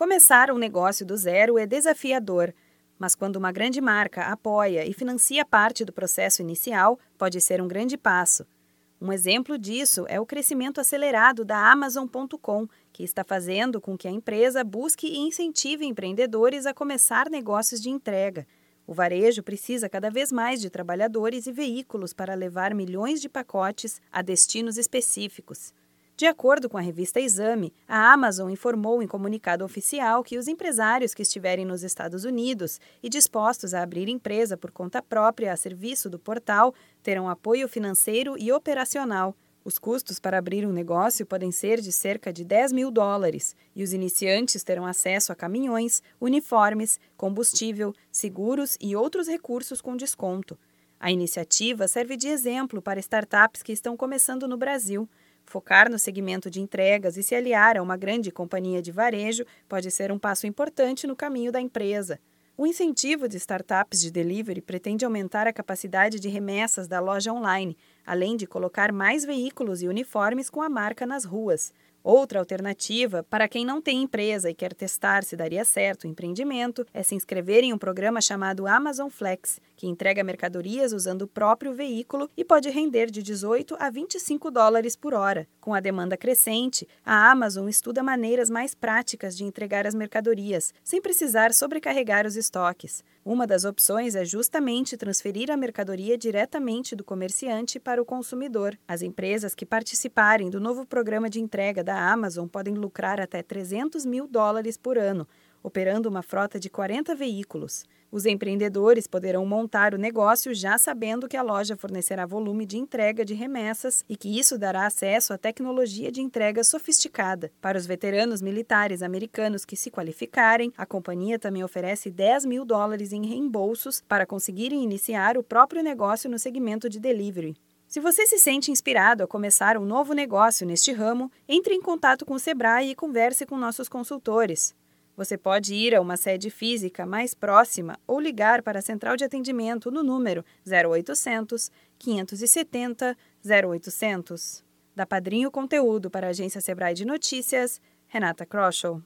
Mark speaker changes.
Speaker 1: Começar um negócio do zero é desafiador, mas quando uma grande marca apoia e financia parte do processo inicial, pode ser um grande passo. Um exemplo disso é o crescimento acelerado da Amazon.com, que está fazendo com que a empresa busque e incentive empreendedores a começar negócios de entrega. O varejo precisa cada vez mais de trabalhadores e veículos para levar milhões de pacotes a destinos específicos. De acordo com a revista Exame, a Amazon informou em comunicado oficial que os empresários que estiverem nos Estados Unidos e dispostos a abrir empresa por conta própria a serviço do portal terão apoio financeiro e operacional. Os custos para abrir um negócio podem ser de cerca de 10 mil dólares e os iniciantes terão acesso a caminhões, uniformes, combustível, seguros e outros recursos com desconto. A iniciativa serve de exemplo para startups que estão começando no Brasil. Focar no segmento de entregas e se aliar a uma grande companhia de varejo pode ser um passo importante no caminho da empresa. O incentivo de startups de delivery pretende aumentar a capacidade de remessas da loja online, além de colocar mais veículos e uniformes com a marca nas ruas. Outra alternativa, para quem não tem empresa e quer testar se daria certo o empreendimento, é se inscrever em um programa chamado Amazon Flex, que entrega mercadorias usando o próprio veículo e pode render de 18 a 25 dólares por hora. Com a demanda crescente, a Amazon estuda maneiras mais práticas de entregar as mercadorias, sem precisar sobrecarregar os estoques. Uma das opções é justamente transferir a mercadoria diretamente do comerciante para o consumidor. As empresas que participarem do novo programa de entrega da Amazon podem lucrar até 300 mil dólares por ano, operando uma frota de 40 veículos. Os empreendedores poderão montar o negócio já sabendo que a loja fornecerá volume de entrega de remessas e que isso dará acesso à tecnologia de entrega sofisticada. Para os veteranos militares americanos que se qualificarem, a companhia também oferece 10 mil dólares em reembolsos para conseguirem iniciar o próprio negócio no segmento de delivery. Se você se sente inspirado a começar um novo negócio neste ramo, entre em contato com o Sebrae e converse com nossos consultores. Você pode ir a uma sede física mais próxima ou ligar para a central de atendimento no número 0800 570 0800. Da Padrinho Conteúdo para a agência Sebrae de Notícias, Renata Kroschel.